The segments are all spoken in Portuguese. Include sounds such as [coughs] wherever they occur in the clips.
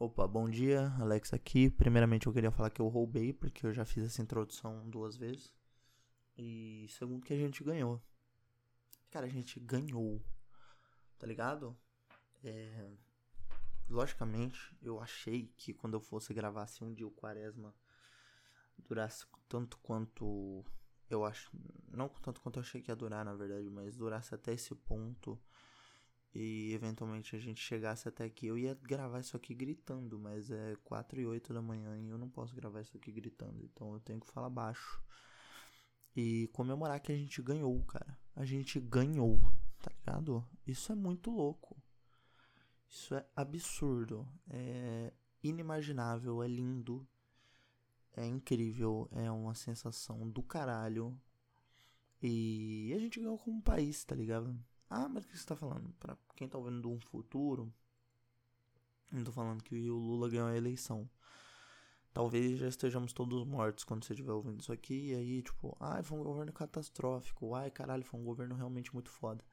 Opa, bom dia, Alex aqui. Primeiramente eu queria falar que eu roubei, porque eu já fiz essa introdução duas vezes. E segundo que a gente ganhou. Cara, a gente ganhou. Tá ligado? É... Logicamente, eu achei que quando eu fosse gravar assim um dia o quaresma durasse tanto quanto eu acho. Não tanto quanto eu achei que ia durar, na verdade, mas durasse até esse ponto e eventualmente a gente chegasse até aqui, eu ia gravar isso aqui gritando, mas é 4 e 8 da manhã e eu não posso gravar isso aqui gritando, então eu tenho que falar baixo. E comemorar que a gente ganhou, cara. A gente ganhou, tá ligado? Isso é muito louco. Isso é absurdo, é inimaginável, é lindo, é incrível, é uma sensação do caralho. E a gente ganhou como país, tá ligado? Ah, mas o que você tá falando? Pra quem tá ouvindo um futuro, eu tô falando que o Lula ganhou a eleição. Talvez já estejamos todos mortos quando você estiver ouvindo isso aqui. E aí, tipo, ai, foi um governo catastrófico. Ai, caralho, foi um governo realmente muito foda.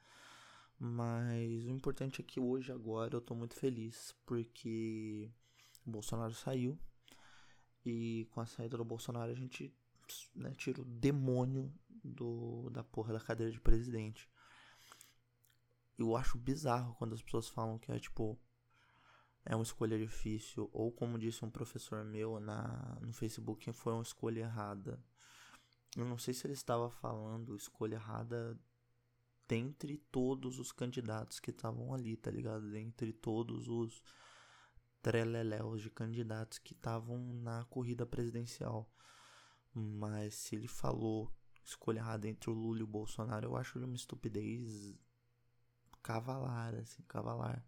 Mas o importante é que hoje, agora, eu tô muito feliz. Porque o Bolsonaro saiu. E com a saída do Bolsonaro, a gente né, tira o demônio do, da porra da cadeira de presidente eu acho bizarro quando as pessoas falam que é tipo é uma escolha difícil ou como disse um professor meu na no Facebook foi uma escolha errada. Eu não sei se ele estava falando escolha errada dentre todos os candidatos que estavam ali, tá ligado? Dentre todos os treleléus de candidatos que estavam na corrida presidencial. Mas se ele falou escolha errada entre o Lula e o Bolsonaro, eu acho uma estupidez cavalar, assim, cavalar.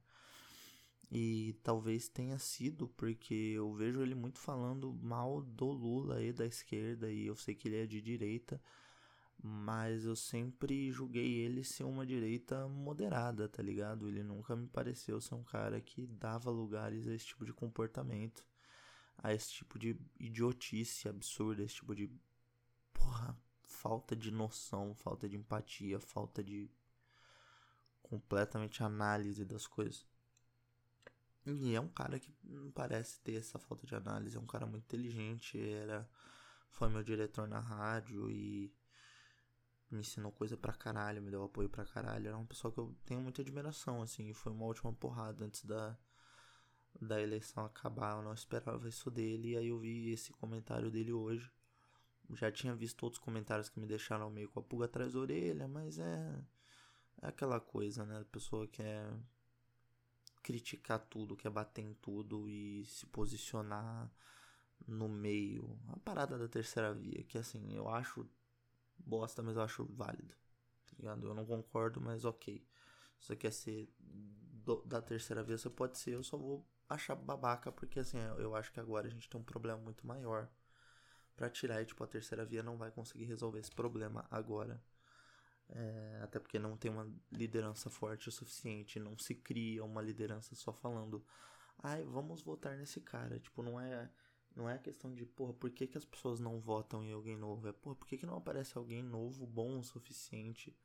E talvez tenha sido porque eu vejo ele muito falando mal do Lula e da esquerda, e eu sei que ele é de direita, mas eu sempre julguei ele ser uma direita moderada, tá ligado? Ele nunca me pareceu ser um cara que dava lugares a esse tipo de comportamento, a esse tipo de idiotice absurda, esse tipo de. Porra, falta de noção, falta de empatia, falta de completamente análise das coisas. E é um cara que não parece ter essa falta de análise, é um cara muito inteligente, era foi meu diretor na rádio e me ensinou coisa pra caralho, me deu apoio pra caralho. Era uma pessoa que eu tenho muita admiração, assim, foi uma última porrada antes da, da eleição acabar. Eu não esperava isso dele, e aí eu vi esse comentário dele hoje. Já tinha visto outros comentários que me deixaram meio com a pulga atrás da orelha, mas é. É aquela coisa, né? A pessoa quer criticar tudo, quer bater em tudo e se posicionar no meio. A parada da terceira via, que assim, eu acho bosta, mas eu acho válido. Tá ligado? Eu não concordo, mas ok. Se você quer ser do, da terceira via, você pode ser. Eu só vou achar babaca, porque assim, eu acho que agora a gente tem um problema muito maior para tirar e tipo a terceira via não vai conseguir resolver esse problema agora. É, até porque não tem uma liderança forte o suficiente, não se cria uma liderança só falando, ai, vamos votar nesse cara. Tipo, não é não é questão de, porra, por que, que as pessoas não votam em alguém novo? É, porra, por que, que não aparece alguém novo, bom o suficiente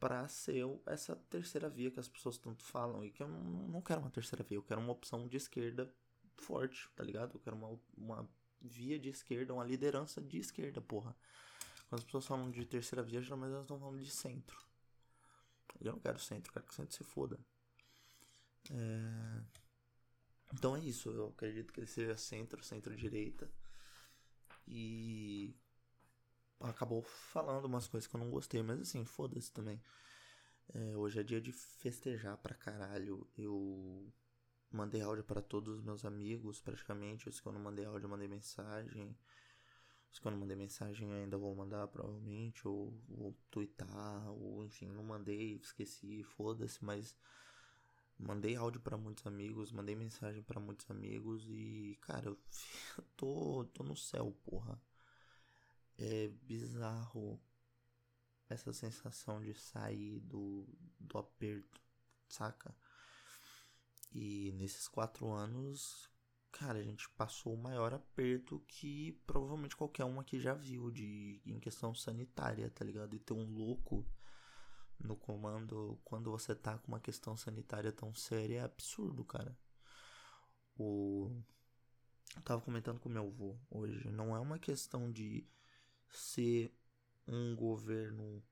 para ser essa terceira via que as pessoas tanto falam? E que eu não, não quero uma terceira via, eu quero uma opção de esquerda forte, tá ligado? Eu quero uma, uma via de esquerda, uma liderança de esquerda, porra. Quando as pessoas falam de terceira via, geralmente elas estão falando de centro. Eu não quero centro, quero que o centro se foda. É... Então é isso, eu acredito que ele seja centro, centro-direita. E acabou falando umas coisas que eu não gostei, mas assim, foda-se também. É, hoje é dia de festejar pra caralho. Eu mandei áudio para todos os meus amigos, praticamente. Os que eu não mandei áudio, eu mandei mensagem. Quando eu mandei mensagem ainda vou mandar provavelmente, ou vou twittar, ou enfim, não mandei, esqueci, foda-se, mas mandei áudio para muitos amigos, mandei mensagem para muitos amigos e, cara, [laughs] eu tô, tô no céu, porra. É bizarro essa sensação de sair do, do aperto, saca? E nesses quatro anos, cara, a gente passou o maior aperto que provavelmente qualquer um aqui já viu de em questão sanitária, tá ligado? E ter um louco no comando quando você tá com uma questão sanitária tão séria é absurdo, cara. o. Eu tava comentando com meu avô hoje. Não é uma questão de ser um governo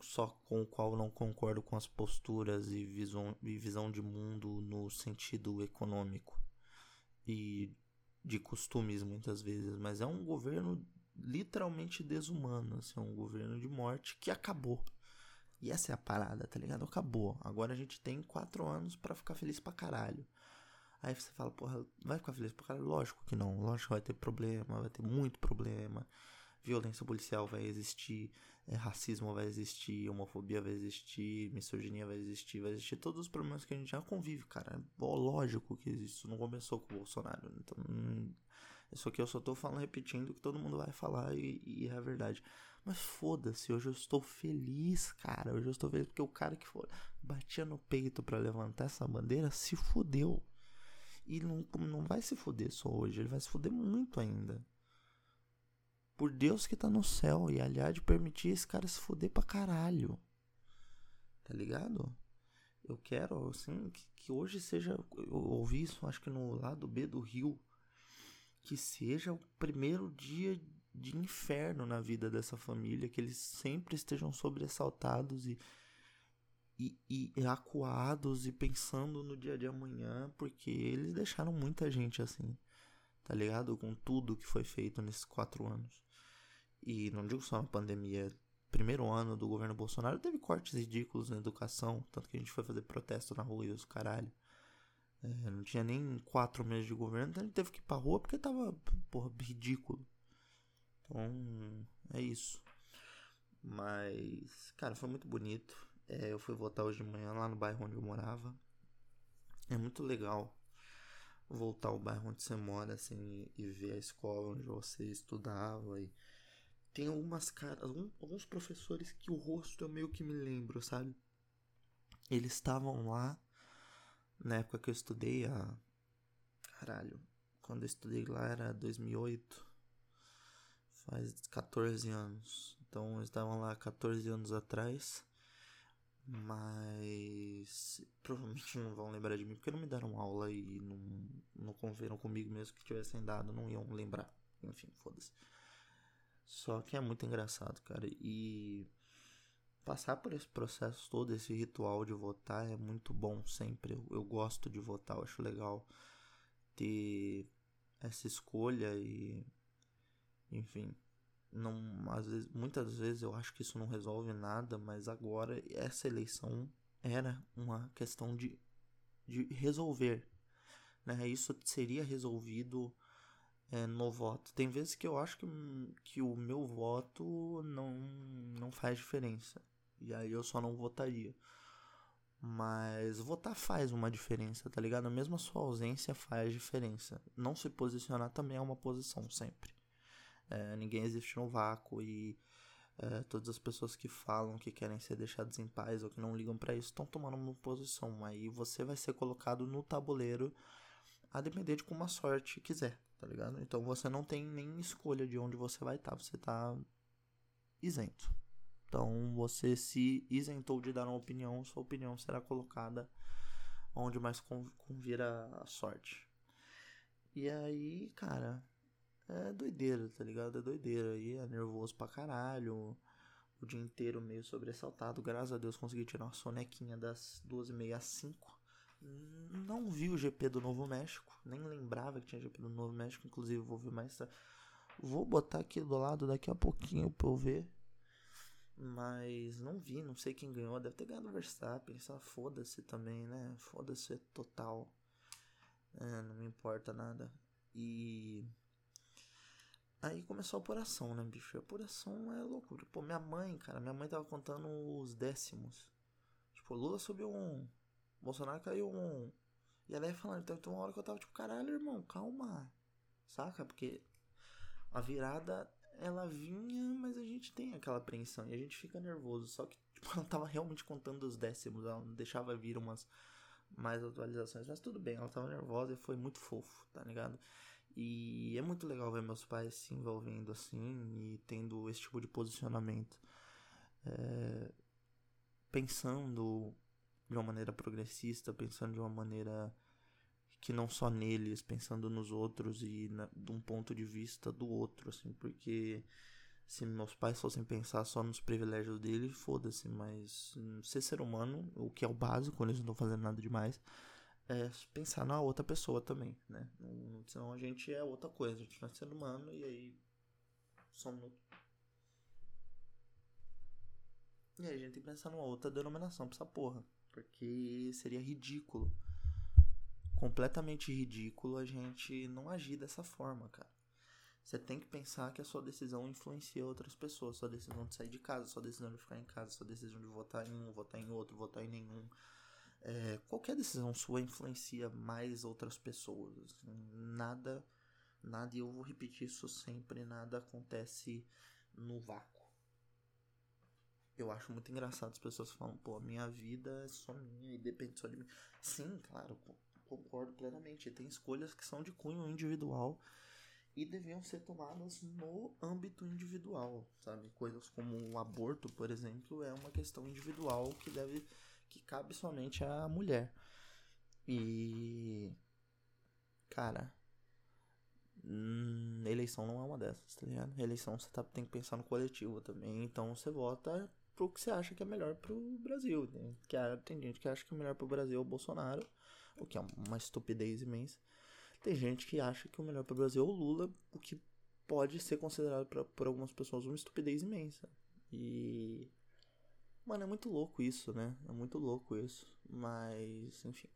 só com o qual não concordo com as posturas e visão, e visão de mundo no sentido econômico e de costumes muitas vezes, mas é um governo literalmente desumano, assim, um governo de morte que acabou. E essa é a parada, tá ligado? Acabou. Agora a gente tem quatro anos para ficar feliz pra caralho. Aí você fala, porra, vai ficar feliz pra caralho? Lógico que não. Lógico que vai ter problema, vai ter muito problema. Violência policial vai existir, é, racismo vai existir, homofobia vai existir, misoginia vai existir, vai existir todos os problemas que a gente já convive, cara. É lógico que isso não começou com o Bolsonaro. Então, hum, isso aqui eu só tô falando, repetindo que todo mundo vai falar e, e é a verdade. Mas foda-se, hoje eu estou feliz, cara. Hoje eu estou feliz porque o cara que for, batia no peito para levantar essa bandeira se fudeu. E não, não vai se fuder só hoje, ele vai se fuder muito ainda. Por Deus que tá no céu. E aliás, de permitir esse cara se fuder pra caralho. Tá ligado? Eu quero, assim, que, que hoje seja. Eu ouvi isso, acho que no lado B do Rio. Que seja o primeiro dia de inferno na vida dessa família, que eles sempre estejam sobressaltados e, e, e, acuados e pensando no dia de amanhã, porque eles deixaram muita gente assim, tá ligado? Com tudo que foi feito nesses quatro anos. E não digo só na pandemia, primeiro ano do governo Bolsonaro teve cortes ridículos na educação, tanto que a gente foi fazer protesto na rua e os caralho. É, não tinha nem quatro meses de governo, então a gente teve que ir pra rua porque tava, porra, ridículo. Então, é isso. Mas, cara, foi muito bonito. É, eu fui votar hoje de manhã lá no bairro onde eu morava. É muito legal voltar ao bairro onde você mora, assim, e ver a escola onde você estudava. E tem algumas caras, alguns professores que o rosto eu meio que me lembro, sabe? Eles estavam lá na época que eu estudei, a. Caralho, quando eu estudei lá era 2008 faz 14 anos. Então eles estavam lá 14 anos atrás. Mas provavelmente [laughs] não vão lembrar de mim porque não me deram aula e não, não converam comigo mesmo que tivessem dado, não iam lembrar. Enfim, foda-se. Só que é muito engraçado, cara. E passar por esse processo todo, esse ritual de votar é muito bom sempre. Eu, eu gosto de votar, eu acho legal ter essa escolha e enfim, não às vezes, muitas vezes eu acho que isso não resolve nada, mas agora essa eleição era uma questão de, de resolver, né? Isso seria resolvido é, no voto. Tem vezes que eu acho que, que o meu voto não, não faz diferença. E aí eu só não votaria. Mas votar faz uma diferença, tá ligado? Mesmo a sua ausência faz diferença. Não se posicionar também é uma posição sempre. É, ninguém existe no vácuo e é, todas as pessoas que falam que querem ser deixadas em paz ou que não ligam para isso estão tomando uma posição. Aí você vai ser colocado no tabuleiro a depender de como a sorte quiser, tá ligado? Então você não tem nem escolha de onde você vai estar, tá, você tá isento. Então você se isentou de dar uma opinião, sua opinião será colocada onde mais convir a sorte. E aí, cara, é doideira, tá ligado? É doideira. E é nervoso pra caralho. O dia inteiro meio sobressaltado. Graças a Deus consegui tirar uma sonequinha das 2h30 às 5. Não vi o GP do Novo México. Nem lembrava que tinha GP do Novo México. Inclusive, vou ver mais. Vou botar aqui do lado daqui a pouquinho pra eu ver. Mas não vi, não sei quem ganhou. Deve ter ganhado o Verstappen. Só foda-se também, né? Foda-se total. É, não me importa nada. E Aí começou a apuração, né, bicho? A apuração é loucura. Pô, minha mãe, cara, minha mãe tava contando os décimos. Tipo, Lula subiu um. Bolsonaro caiu um. E ela ia falando, então uma hora que eu tava tipo, caralho, irmão, calma. Saca? Porque a virada, ela vinha, mas a gente tem aquela apreensão e a gente fica nervoso. Só que, tipo, [laughs] ela tava realmente contando os décimos, ela não deixava vir umas mais atualizações. Mas tudo bem, ela tava nervosa e foi muito fofo, tá ligado? E é muito legal ver meus pais se envolvendo assim e tendo esse tipo de posicionamento. É, pensando de uma maneira progressista, pensando de uma maneira que não só neles, pensando nos outros e na, de um ponto de vista do outro, assim, porque se meus pais fossem pensar só nos privilégios dele, foda-se, mas ser ser humano, o que é o básico, eles não estão fazendo nada demais, é pensar na outra pessoa também, né? Senão a gente é outra coisa, a gente não é ser humano e aí somos. E aí a gente tem que pensar numa outra denominação pra essa porra. Porque seria ridículo. Completamente ridículo a gente não agir dessa forma, cara. Você tem que pensar que a sua decisão influencia outras pessoas. Sua decisão de sair de casa, sua decisão de ficar em casa, sua decisão de votar em um, votar em outro, votar em nenhum. É, qualquer decisão sua influencia mais outras pessoas. Assim, nada, nada, e eu vou repetir isso sempre, nada acontece no vácuo. Eu acho muito engraçado as pessoas falam, pô, a minha vida é só minha e depende só de mim. Sim, claro, concordo plenamente. Tem escolhas que são de cunho individual e deviam ser tomadas no âmbito individual, sabe? Coisas como o aborto, por exemplo, é uma questão individual que deve que cabe somente à mulher. E cara, hum, eleição não é uma dessas, tá ligado? Eleição você tá, tem que pensar no coletivo também, então você vota pro que você acha que é melhor pro Brasil. Né? Que tem gente que acha que o melhor pro Brasil é o Bolsonaro, o que é uma estupidez imensa. Tem gente que acha que o melhor para o Brasil é o Lula, o que pode ser considerado pra, por algumas pessoas uma estupidez imensa. E. Mano, é muito louco isso, né? É muito louco isso. Mas, enfim.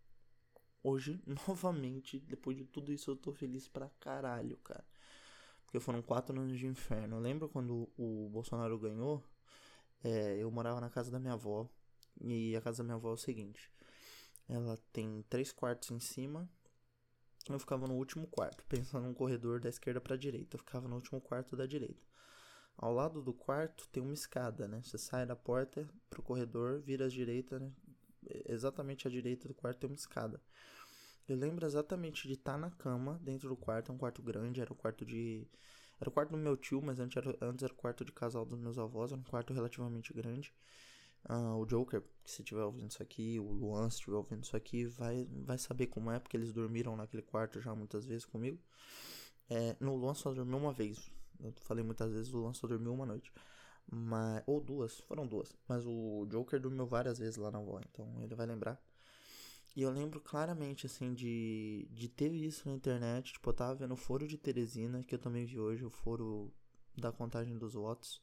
Hoje, [laughs] novamente, depois de tudo isso, eu tô feliz pra caralho, cara. Porque foram quatro anos de inferno. Eu lembro quando o Bolsonaro ganhou, é, eu morava na casa da minha avó. E a casa da minha avó é o seguinte: ela tem três quartos em cima eu ficava no último quarto, pensando num corredor da esquerda para a direita. Eu ficava no último quarto da direita. Ao lado do quarto tem uma escada, né? Você sai da porta pro corredor, vira à direita, né? Exatamente à direita do quarto tem uma escada. Eu lembro exatamente de estar tá na cama dentro do quarto, é um quarto grande, era o quarto de. Era o quarto do meu tio, mas antes era, antes era o quarto de casal dos meus avós, era um quarto relativamente grande. Uh, o Joker, se estiver ouvindo isso aqui, o Luan, se estiver ouvindo isso aqui, vai, vai saber como é, porque eles dormiram naquele quarto já muitas vezes comigo. É, no Luan só dormiu uma vez. Eu falei muitas vezes, o Luan só dormiu uma noite. Mas, ou duas, foram duas. Mas o Joker dormiu várias vezes lá na avó, então ele vai lembrar. E eu lembro claramente, assim, de, de ter isso na internet. Tipo, eu tava vendo o foro de Teresina, que eu também vi hoje, o foro da contagem dos votos.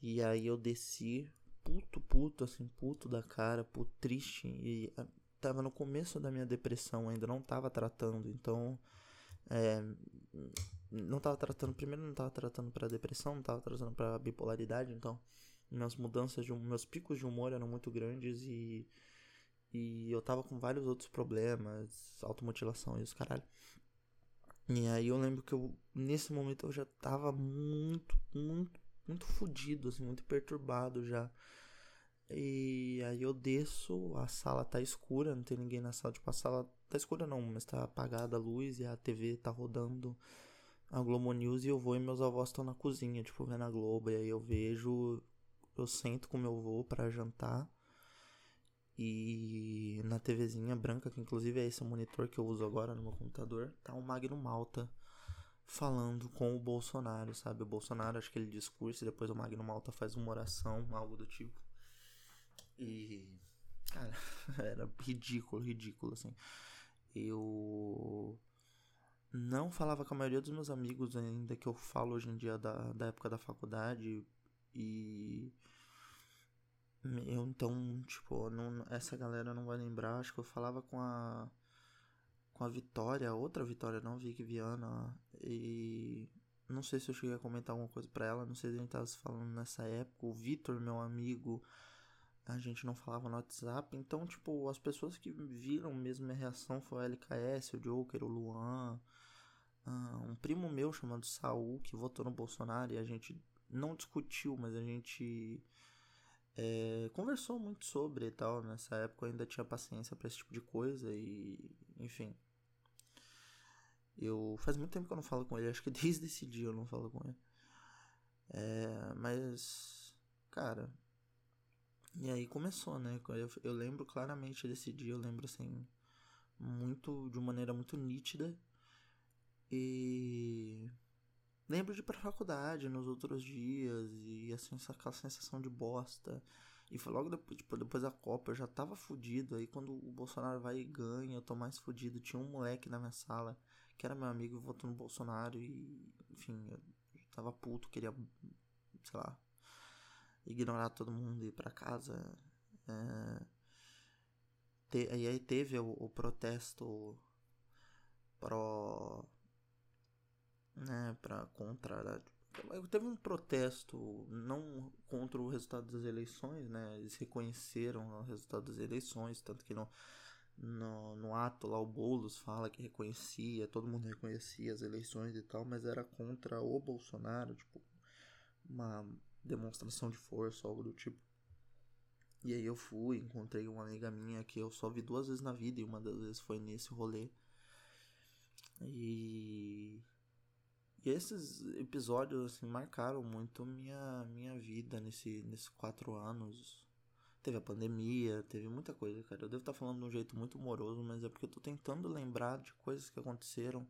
E aí eu desci puto, puto, assim, puto da cara, puto, triste. E ah, tava no começo da minha depressão, ainda não tava tratando, então. É, não tava tratando, primeiro não tava tratando para depressão, não tava tratando para bipolaridade, então minhas mudanças de meus picos de humor eram muito grandes e e eu tava com vários outros problemas, automutilação e os caralho. E aí eu lembro que eu nesse momento eu já tava muito, muito muito fodido, assim, muito perturbado já. E aí eu desço, a sala tá escura, não tem ninguém na sala. Tipo, a sala tá escura não, mas tá apagada a luz e a TV tá rodando a Globo News e eu vou e meus avós estão na cozinha, tipo, vendo a Globo. E aí eu vejo, eu sento com meu avô para jantar. E na TVzinha branca, que inclusive é esse monitor que eu uso agora no meu computador, tá um Magno Malta falando com o Bolsonaro, sabe? O Bolsonaro, acho que ele discurso e depois o Magno Malta faz uma oração, algo do tipo. E. Cara, [laughs] era ridículo, ridículo, assim. Eu. Não falava com a maioria dos meus amigos ainda que eu falo hoje em dia da, da época da faculdade. E. Eu então, tipo, não, essa galera não vai lembrar. Acho que eu falava com a com a Vitória, outra Vitória, não Vicky Viana, e não sei se eu cheguei a comentar alguma coisa para ela, não sei se a gente tava se falando nessa época, o Vitor, meu amigo, a gente não falava no WhatsApp, então, tipo, as pessoas que viram mesmo minha reação foi o LKS, o Joker, o Luan, uh, um primo meu chamado Saul, que votou no Bolsonaro e a gente não discutiu, mas a gente é, conversou muito sobre e tal. Nessa época eu ainda tinha paciência para esse tipo de coisa e, enfim. Eu faz muito tempo que eu não falo com ele, [laughs] acho que desde esse dia eu não falo com ele. É, mas, cara. E aí começou, né? Eu, eu lembro claramente desse dia, eu lembro assim. muito de uma maneira muito nítida. E lembro de ir pra faculdade nos outros dias e assim, aquela sensação de bosta. E foi logo depois, tipo, depois da Copa, eu já tava fudido. Aí quando o Bolsonaro vai e ganha, eu tô mais fudido. Tinha um moleque na minha sala que era meu amigo, votou no Bolsonaro e, enfim, eu tava puto, queria, sei lá, ignorar todo mundo e ir pra casa. É... Te... E aí teve o, o protesto pro né, para contra teve um protesto não contra o resultado das eleições, né? Eles reconheceram o resultado das eleições, tanto que no, no, no ato lá o Boulos fala que reconhecia, todo mundo reconhecia as eleições e tal, mas era contra o Bolsonaro, tipo, uma demonstração de força, algo do tipo. E aí eu fui, encontrei uma amiga minha que eu só vi duas vezes na vida e uma das vezes foi nesse rolê. E e esses episódios, assim, marcaram muito minha, minha vida nesse, nesses quatro anos. Teve a pandemia, teve muita coisa, cara. Eu devo estar falando de um jeito muito humoroso, mas é porque eu tô tentando lembrar de coisas que aconteceram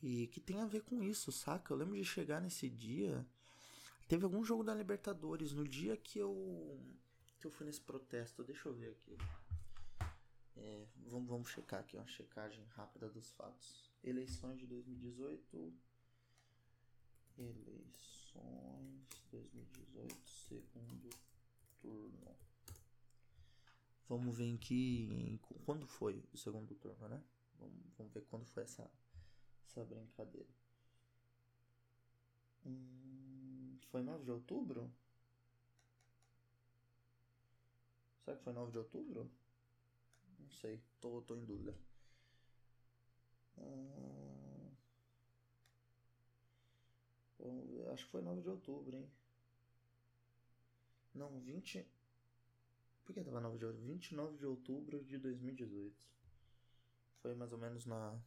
e que tem a ver com isso, saca? Eu lembro de chegar nesse dia. Teve algum jogo da Libertadores no dia que eu que eu fui nesse protesto. Deixa eu ver aqui. É, vamos, vamos checar aqui, uma checagem rápida dos fatos. Eleições de 2018. Eleições 2018, segundo turno. Vamos ver em que. Quando foi o segundo turno, né? Vamos, vamos ver quando foi essa, essa brincadeira. Hum, foi 9 de outubro? Será que foi 9 de outubro? Não sei, tô, tô em dúvida. Hum... acho que foi 9 de outubro, hein? Não, 20. Por que tava 9 de outubro? 29 de outubro de 2018. Foi mais ou menos na,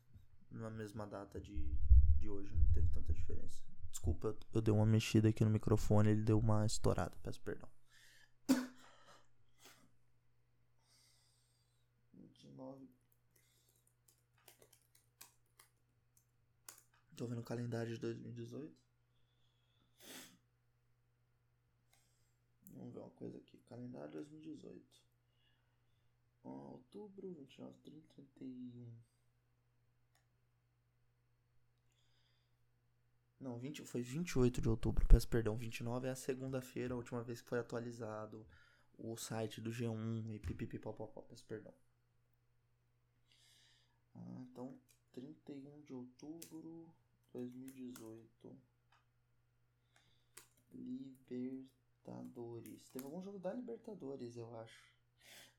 na mesma data de, de hoje, não teve tanta diferença. Desculpa, eu dei uma mexida aqui no microfone, ele deu uma estourada, peço perdão. 29 Tô vendo o calendário de 2018. Vamos ver uma coisa aqui. Calendário 2018. outubro, 29, 30, 31. Não, 20, foi 28 de outubro, peço perdão. 29 é a segunda-feira, a última vez que foi atualizado o site do G1 e pipipipopopó, peço perdão. Ah, então, 31 de outubro 2018. Libertadores. Teve algum jogo da Libertadores, eu acho.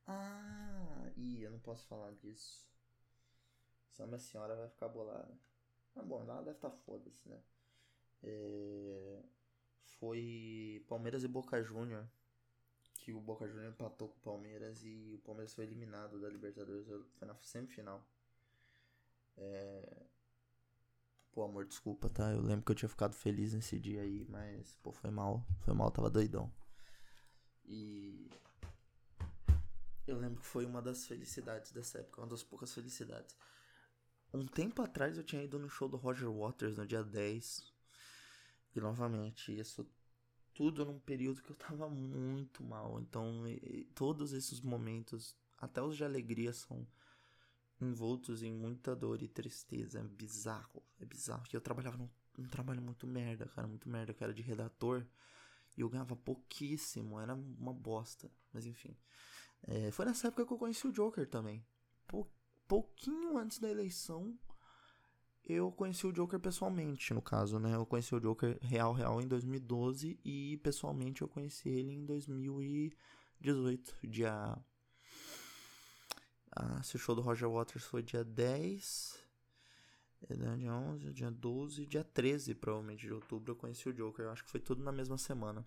Ah, ih, eu não posso falar disso. Senão minha senhora vai ficar bolada. Mas bom, ela deve estar tá foda-se, né? É... Foi Palmeiras e Boca Júnior. Que o Boca Júnior empatou com o Palmeiras e o Palmeiras foi eliminado da Libertadores. Foi na semifinal. É... Pô, amor, desculpa, tá? Eu lembro que eu tinha ficado feliz nesse dia aí, mas, pô, foi mal. Foi mal, tava doidão. E. Eu lembro que foi uma das felicidades dessa época, uma das poucas felicidades. Um tempo atrás eu tinha ido no show do Roger Waters no dia 10. E novamente, isso tudo num período que eu tava muito mal. Então, todos esses momentos, até os de alegria, são envoltos em muita dor e tristeza. É bizarro, é bizarro. Eu trabalhava num, num trabalho muito merda, cara, muito merda, que era de redator. E eu ganhava pouquíssimo, era uma bosta. Mas enfim. É, foi nessa época que eu conheci o Joker também. Pou, pouquinho antes da eleição, eu conheci o Joker pessoalmente, no caso, né? Eu conheci o Joker real, real em 2012 e pessoalmente eu conheci ele em 2018, dia ah, se o show do Roger Waters foi dia 10, é, dia 11, dia 12, dia 13, provavelmente, de outubro, eu conheci o Joker. Eu acho que foi tudo na mesma semana.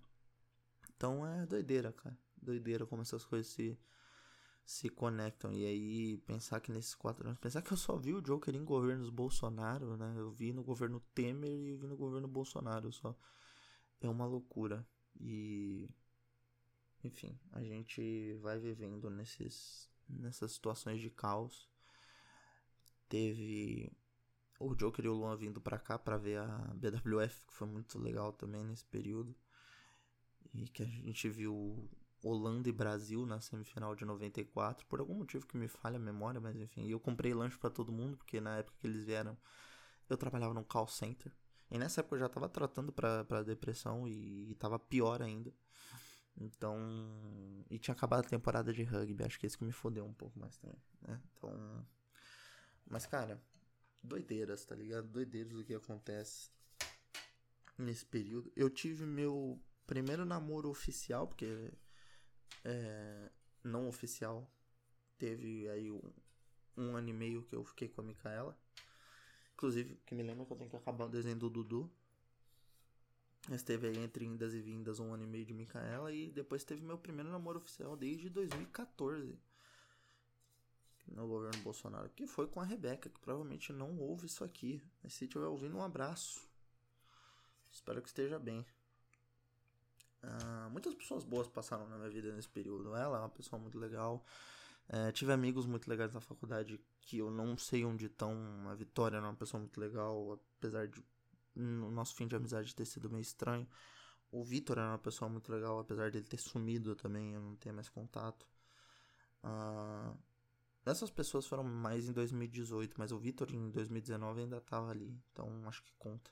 Então é doideira, cara. Doideira como essas coisas se, se conectam. E aí, pensar que nesses quatro anos. Pensar que eu só vi o Joker em governos Bolsonaro, né? Eu vi no governo Temer e vi no governo Bolsonaro só. É uma loucura. E. Enfim, a gente vai vivendo nesses nessas situações de caos. Teve o Joker e o Luan vindo pra cá pra ver a BWF, que foi muito legal também nesse período. E que a gente viu Holanda e Brasil na semifinal de 94, por algum motivo que me falha a memória, mas enfim. Eu comprei lanche para todo mundo, porque na época que eles vieram, eu trabalhava num call center. E nessa época eu já tava tratando pra, pra depressão e, e tava pior ainda. Então. E tinha acabado a temporada de rugby, acho que isso que me fodeu um pouco mais também, né? Então. Mas, cara, doideiras, tá ligado? Doideiras do que acontece nesse período. Eu tive meu primeiro namoro oficial, porque é, não oficial. Teve aí um, um ano e meio que eu fiquei com a Micaela. Inclusive, que me lembra que eu tenho que acabar o desenho do Dudu. Mas teve aí entre indas e vindas um ano e meio de Micaela. E depois teve meu primeiro namoro oficial desde 2014. No governo Bolsonaro. Que foi com a Rebeca, que provavelmente não ouve isso aqui. Mas se estiver ouvindo, um abraço. Espero que esteja bem. Uh, muitas pessoas boas passaram na minha vida nesse período. Ela é uma pessoa muito legal. Uh, tive amigos muito legais na faculdade que eu não sei onde estão. A Vitória era uma pessoa muito legal, apesar de o nosso fim de amizade ter sido meio estranho. O Vitor era uma pessoa muito legal, apesar dele ter sumido também, eu não tenho mais contato. Uh, essas pessoas foram mais em 2018, mas o Vitor em 2019 ainda estava ali, então acho que conta.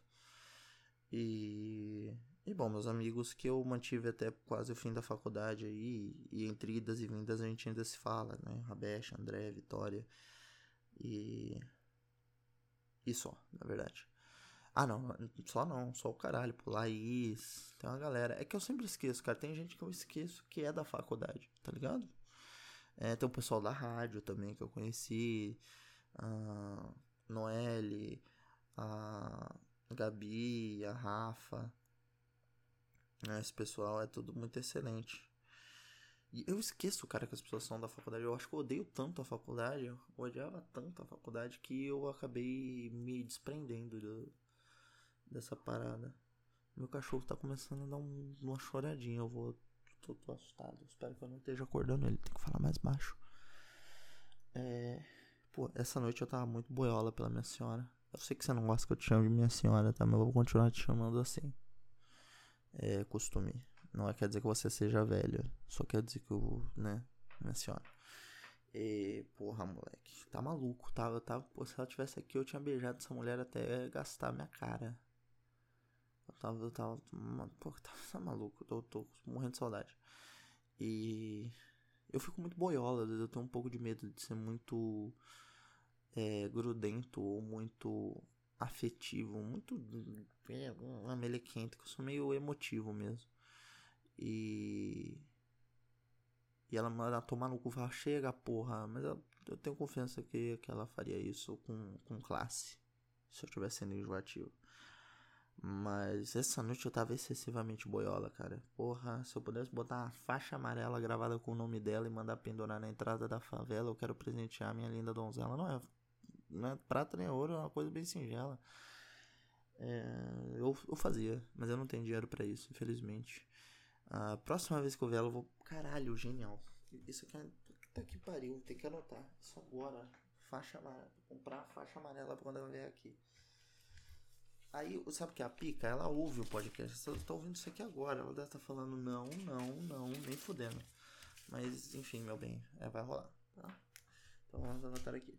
E e bom, meus amigos que eu mantive até quase o fim da faculdade aí, e entre idas e vindas a gente ainda se fala, né? Rabesh, André, Vitória e. E só, na verdade. Ah, não, só não, só o caralho, pô, Laís, tem uma galera. É que eu sempre esqueço, cara, tem gente que eu esqueço que é da faculdade, tá ligado? É, tem o pessoal da rádio também que eu conheci, a Noelle, a Gabi, a Rafa. Né, esse pessoal é tudo muito excelente. E eu esqueço, cara, que as pessoas são da faculdade. Eu acho que eu odeio tanto a faculdade, eu odiava tanto a faculdade que eu acabei me desprendendo do, dessa parada. Meu cachorro tá começando a dar um, uma choradinha. Eu vou. Tô, tô, assustado. Espero que eu não esteja acordando ele. Tem que falar mais baixo. É. Pô, essa noite eu tava muito boiola pela minha senhora. Eu sei que você não gosta que eu te chame de minha senhora, tá? Mas eu vou continuar te chamando assim é costume. Não é quer dizer que você seja velho. Só quer dizer que eu, né, minha senhora. E, porra, moleque. Tá maluco. Tava, tava, pô, se ela tivesse aqui, eu tinha beijado essa mulher até gastar minha cara. Tava, eu tava, pô, [laughs] tá maluco. Eu tô, tô morrendo de saudade. E eu fico muito boiola. Eu tenho um pouco de medo de ser muito é, grudento ou muito afetivo, muito é, uma melequenta, que eu sou meio emotivo mesmo. E e ela manda tomar no cu fala, chega porra, mas eu, tenho confiança que, que ela faria isso com, com classe, se eu tivesse sendo enjoativo. Mas essa noite eu tava excessivamente boiola, cara. Porra, se eu pudesse botar uma faixa amarela gravada com o nome dela e mandar pendurar na entrada da favela, eu quero presentear minha linda donzela. Não é não é prata nem ouro, é uma coisa bem singela. É, eu, eu fazia, mas eu não tenho dinheiro para isso, infelizmente. A próxima vez que eu ver ela, eu vou. Caralho, genial. Isso aqui é. Puta que pariu, tem que anotar. Isso agora. Faixa amarela. Comprar faixa amarela pra quando ela vier aqui. Aí, sabe o que é a pica? Ela ouve o podcast. Você tá ouvindo isso aqui agora. Ela deve estar tá falando não, não, não, nem fudendo. Mas, enfim, meu bem, é, vai rolar, tá? Então vamos anotar aqui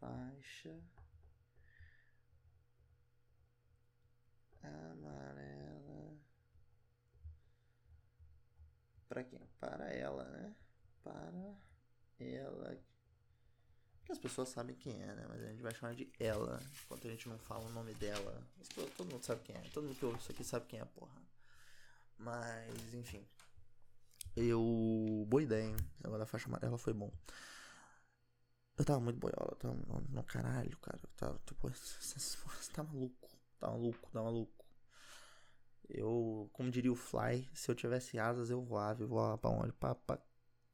faixa amarela para quem? Para ela, né? Para ela. Que as pessoas sabem quem é, né? Mas a gente vai chamar de ela, enquanto a gente não fala o nome dela. Todo mundo sabe quem é. Todo mundo que ouve isso aqui sabe quem é, porra. Mas, enfim. Eu. Boa ideia, hein? Agora a faixa amarela foi bom. Eu tava muito boiola, tava no, no caralho, cara. Eu tava, tipo, [laughs] você tá maluco, tá maluco, tá maluco. Eu, como diria o Fly, se eu tivesse asas eu voava. Eu voava pra onde? Pra, pra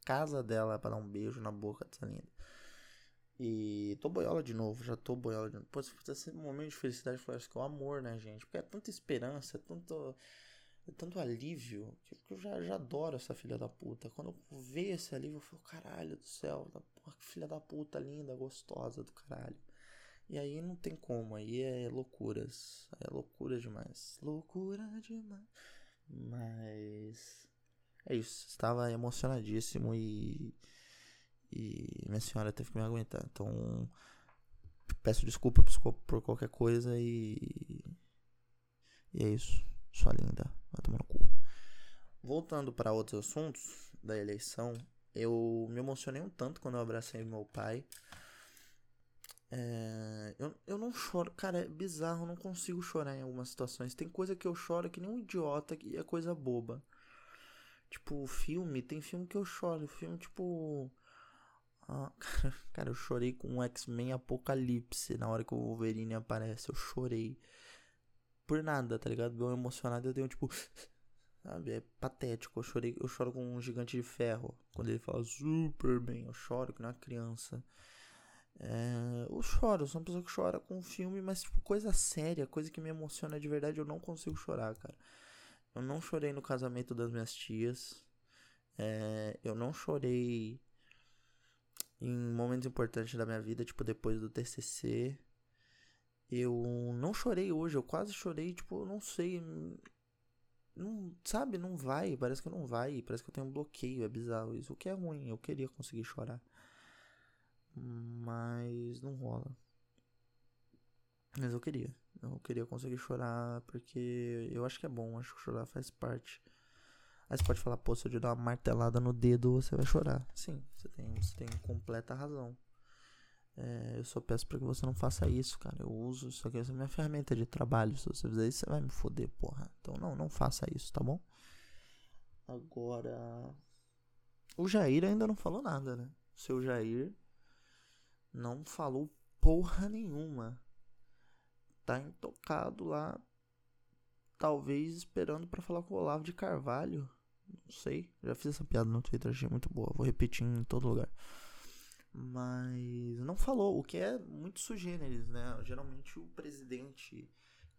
casa dela pra dar um beijo na boca dessa linda. E tô boiola de novo, já tô boiola de novo. Pô, se fosse um momento de felicidade, foi acho que é o amor, né, gente? Porque é tanta esperança, é tanto é tanto alívio que eu já, já adoro essa filha da puta. Quando eu vejo esse alívio, eu falo, caralho do céu, da porra, que filha da puta linda, gostosa do caralho. E aí não tem como, aí é loucuras. Aí é loucura demais. Loucura demais. Mas. É isso. Estava emocionadíssimo e. E minha senhora teve que me aguentar. Então. Peço desculpa por qualquer coisa e. E é isso. Sua linda. Vai tomar no cu. Voltando para outros assuntos da eleição, eu me emocionei um tanto quando eu abracei meu pai. É, eu, eu não choro. Cara, é bizarro, eu não consigo chorar em algumas situações. Tem coisa que eu choro que nem um idiota, que é coisa boba. Tipo, filme, tem filme que eu choro. Filme tipo. Ah, [laughs] cara, eu chorei com o X-Men Apocalipse na hora que o Wolverine aparece. Eu chorei. Por nada, tá ligado? Eu emocionado, eu tenho tipo. [sighs] Sabe? É patético. Eu chorei, eu choro com um gigante de ferro. Quando ele fala super bem, eu choro que não é criança. É, eu choro, eu sou uma pessoa que chora com filme, mas tipo, coisa séria, coisa que me emociona de verdade, eu não consigo chorar, cara. Eu não chorei no casamento das minhas tias. É, eu não chorei em momentos importantes da minha vida, tipo depois do TCC. Eu não chorei hoje, eu quase chorei, tipo, não sei. Não, sabe, não vai, parece que não vai, parece que eu tenho um bloqueio, é bizarro isso. O que é ruim, eu queria conseguir chorar. Mas não rola. Mas eu queria. Eu queria conseguir chorar porque eu acho que é bom, acho que chorar faz parte. Aí você pode falar, pô, se eu te dar uma martelada no dedo, você vai chorar. Sim, você tem, você tem completa razão. É, eu só peço pra que você não faça isso, cara. Eu uso isso aqui, essa é minha ferramenta de trabalho. Se você fizer isso, você vai me foder, porra. Então não, não faça isso, tá bom? Agora. O Jair ainda não falou nada, né? O seu Jair não falou porra nenhuma. Tá intocado lá. Talvez esperando para falar com o Olavo de Carvalho. Não sei. Já fiz essa piada no Twitter, achei muito boa. Vou repetir em todo lugar. Mas não falou, o que é muito sugêneres, né? Geralmente o presidente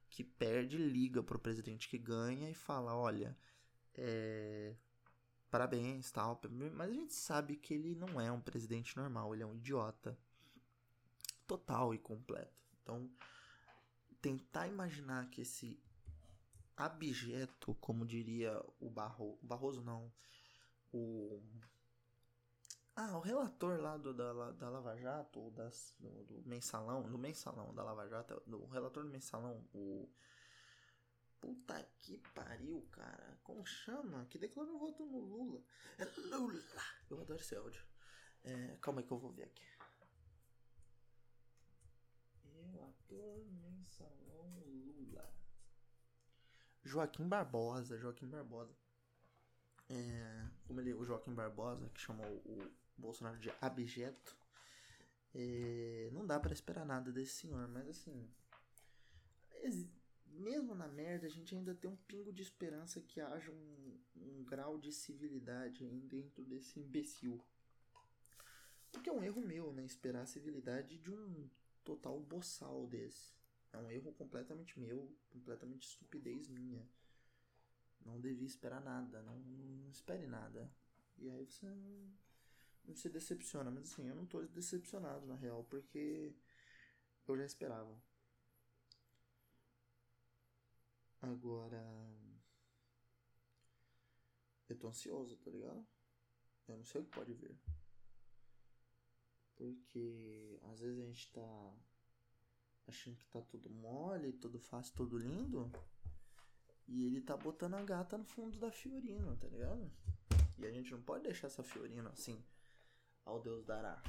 que perde liga pro presidente que ganha e fala: olha, é, parabéns, tal. Mas a gente sabe que ele não é um presidente normal, ele é um idiota total e completo. Então, tentar imaginar que esse abjeto, como diria o Barro, Barroso não, o ah, o relator lá do, da, da Lava Jato, ou das, do, do, mensalão, do mensalão da Lava Jato, do relator do mensalão, o. Puta que pariu, cara. Como chama? Que declarou voto no Lula. É Lula! Eu adoro esse áudio. É, calma aí que eu vou ver aqui. Relator mensalão. Joaquim Barbosa, Joaquim Barbosa. É, como ele, o Joaquim Barbosa, que chamou o Bolsonaro de abjeto, é, não dá para esperar nada desse senhor, mas assim, mesmo na merda, a gente ainda tem um pingo de esperança que haja um, um grau de civilidade dentro desse imbecil. Porque é um erro meu, né? Esperar a civilidade de um total boçal desse. É um erro completamente meu, completamente estupidez minha. Não devia esperar nada, não, não espere nada. E aí você não, se decepciona. Mas assim, eu não tô decepcionado na real, porque eu já esperava. Agora. Eu tô ansioso, tá ligado? Eu não sei o que pode vir. Porque às vezes a gente tá achando que tá tudo mole, tudo fácil, tudo lindo. E ele tá botando a gata no fundo da Fiorino, tá ligado? E a gente não pode deixar essa Fiorino assim, ao Deus dará.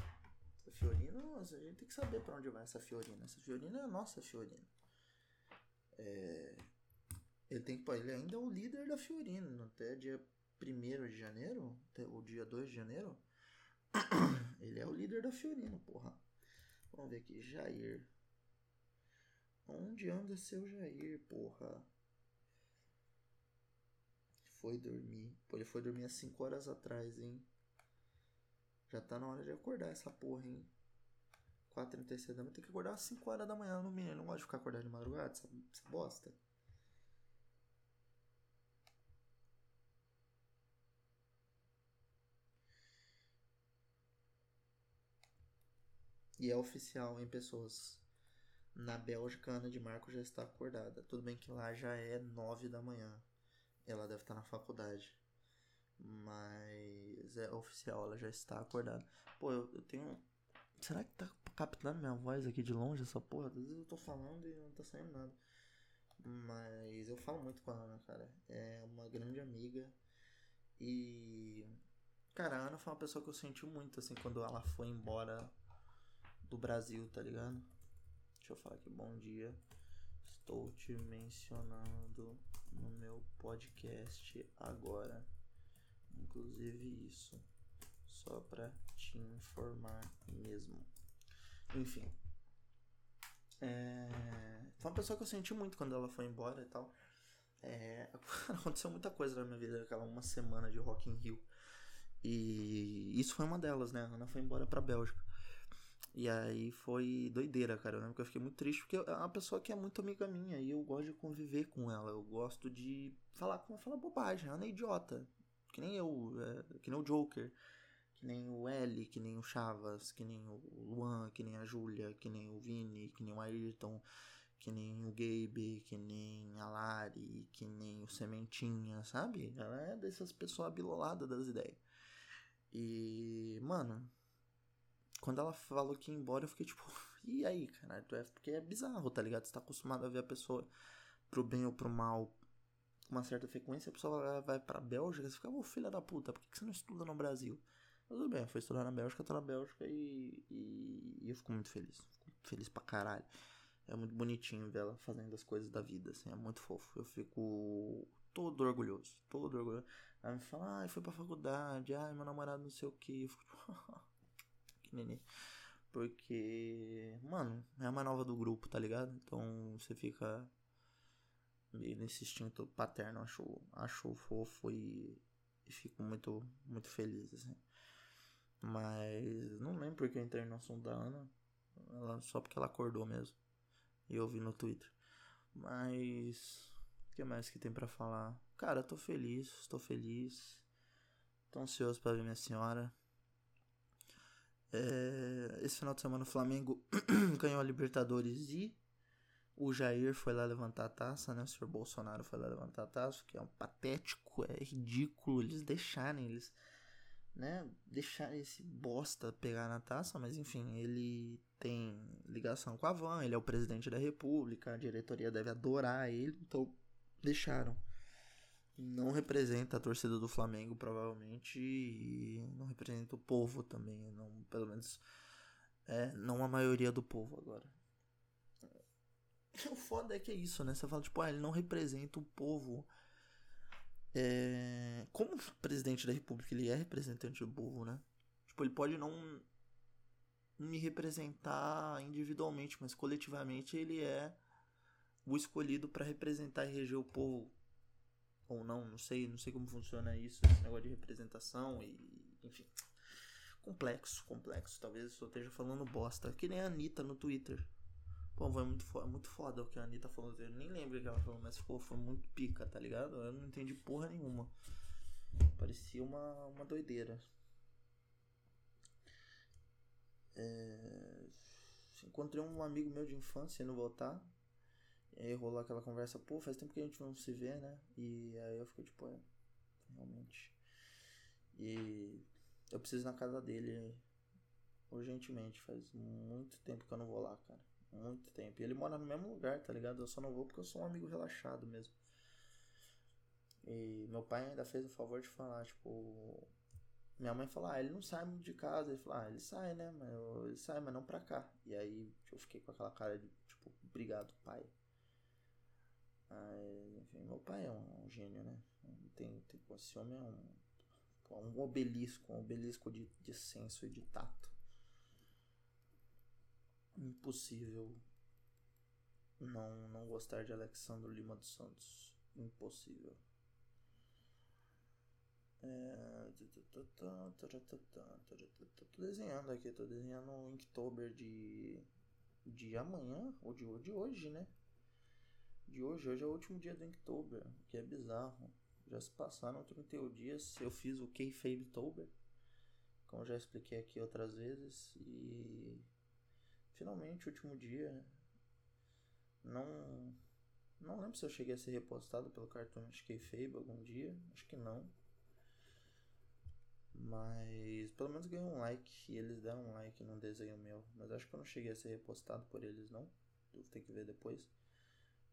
Essa Fiorino, a gente tem que saber para onde vai essa Fiorino. Essa Fiorino é a nossa Fiorino. É... Ele, tem, ele ainda é o líder da Fiorino. Até dia 1 de janeiro, até o dia 2 de janeiro, [coughs] ele é o líder da Fiorino, porra. Vamos ver aqui, Jair. Onde anda seu Jair, porra? Foi dormir. Pô, ele foi dormir há 5 horas atrás, hein? Já tá na hora de acordar essa porra, hein? 4h36 da manhã. Tem que acordar às 5 horas da manhã no mínimo. Não gosto de ficar acordado de madrugada, essa, essa bosta. E é oficial em pessoas. Na Bélgica, a Ana de Marco já está acordada. Tudo bem que lá já é nove da manhã. Ela deve estar na faculdade. Mas é oficial, ela já está acordada. Pô, eu, eu tenho. Será que tá captando minha voz aqui de longe, essa porra? Às vezes eu tô falando e não tá saindo nada. Mas eu falo muito com a Ana, cara. É uma grande amiga. E. Cara, a Ana foi uma pessoa que eu senti muito, assim, quando ela foi embora do Brasil, tá ligado? Deixa eu falar aqui, bom dia. Estou te mencionando no meu podcast agora. Inclusive isso. Só pra te informar mesmo. Enfim. É... Foi uma pessoa que eu senti muito quando ela foi embora e tal. É... [laughs] Aconteceu muita coisa na minha vida, aquela uma semana de Rock in Rio. E isso foi uma delas, né? A Ana foi embora pra Bélgica. E aí foi doideira, cara. Eu lembro que eu fiquei muito triste porque é uma pessoa que é muito amiga minha e eu gosto de conviver com ela. Eu gosto de falar com ela, falar bobagem. Ela é idiota. Que nem eu, é, que nem o Joker, que nem o L, que nem o Chavas, que nem o Luan, que nem a Júlia, que nem o Vini, que nem o Ayrton, que nem o Gabe, que nem a Lari, que nem o Sementinha, sabe? Ela é dessas pessoas abiloladas das ideias. E, mano, quando ela falou que ia embora, eu fiquei tipo, [laughs] e aí, cara? É porque é bizarro, tá ligado? Você tá acostumado a ver a pessoa pro bem ou pro mal com uma certa frequência, a pessoa vai pra Bélgica, você fica, ô filha da puta, por que você não estuda no Brasil? Mas tudo bem, foi estudar na Bélgica, tô na Bélgica e, e, e eu fico muito feliz. Fico feliz pra caralho. É muito bonitinho ver ela fazendo as coisas da vida, assim, é muito fofo. Eu fico todo orgulhoso, todo orgulhoso. Ela me fala, ai, foi pra faculdade, ai, meu namorado não sei o que. Eu fico, [laughs] nenê. Porque, mano, é mais nova do grupo, tá ligado? Então você fica meio nesse instinto paterno, acho, acho fofo e, e fico muito, muito feliz, assim. Mas não lembro porque eu entrei no assunto da Ana. Ela, só porque ela acordou mesmo. E eu vi no Twitter. Mas. O que mais que tem para falar? Cara, tô feliz, estou feliz. Tô ansioso para ver minha senhora. É, esse final de semana o Flamengo [clears throat] ganhou a Libertadores e o Jair foi lá levantar a taça, né? O senhor Bolsonaro foi lá levantar a taça, que é um patético, é ridículo eles deixarem eles, né? Deixar esse bosta pegar na taça, mas enfim, ele tem ligação com a Van, ele é o presidente da República, a diretoria deve adorar ele, então deixaram. Não representa a torcida do Flamengo, provavelmente, e não representa o povo também, não, pelo menos, é, não a maioria do povo agora. [laughs] O foda é que é isso, né? Você fala, tipo, ah, ele não representa o povo. É... Como presidente da república, ele é representante do povo, né? Tipo, ele pode não me representar individualmente, mas coletivamente ele é o escolhido para representar e reger o povo. Ou não, não sei, não sei como funciona isso, esse negócio de representação e, enfim. Complexo, complexo. Talvez eu esteja falando bosta. Que nem a Anitta no Twitter. Pô, foi muito foda, muito foda o que a Anitta falou. Eu nem lembro o que ela falou, mas pô, foi muito pica, tá ligado? Eu não entendi porra nenhuma. Parecia uma, uma doideira. É... Encontrei um amigo meu de infância indo voltar. E aí rolou aquela conversa, pô, faz tempo que a gente não se vê, né? E aí eu fiquei tipo, é, realmente. E eu preciso ir na casa dele urgentemente. Faz muito tempo que eu não vou lá, cara. Muito tempo. E ele mora no mesmo lugar, tá ligado? Eu só não vou porque eu sou um amigo relaxado mesmo. E meu pai ainda fez o favor de falar, tipo. Minha mãe falou, ah, ele não sai muito de casa. Ele falou, ah, ele sai, né? Mas ele sai, mas não pra cá. E aí eu fiquei com aquela cara de, tipo, obrigado, pai. Aí, enfim, meu pai é um, um gênio, né? Tem, tem, esse homem é um, um obelisco, um obelisco de, de senso e de tato impossível não, não gostar de Alexandre Lima dos Santos. Impossível. É... Tô desenhando aqui, tô desenhando o Inktober de, de amanhã, ou de, de hoje, né? De hoje, hoje é o último dia do Inktober, que é bizarro. Já se passaram 31 dias, eu fiz o Kayfabe Tober, como já expliquei aqui outras vezes, e finalmente, último dia. Não. Não lembro se eu cheguei a ser repostado pelo Cartoon Kayfabe algum dia. Acho que não. Mas pelo menos ganhei um like. E eles deram um like num desenho meu. Mas acho que eu não cheguei a ser repostado por eles, não. Vou ter que ver depois.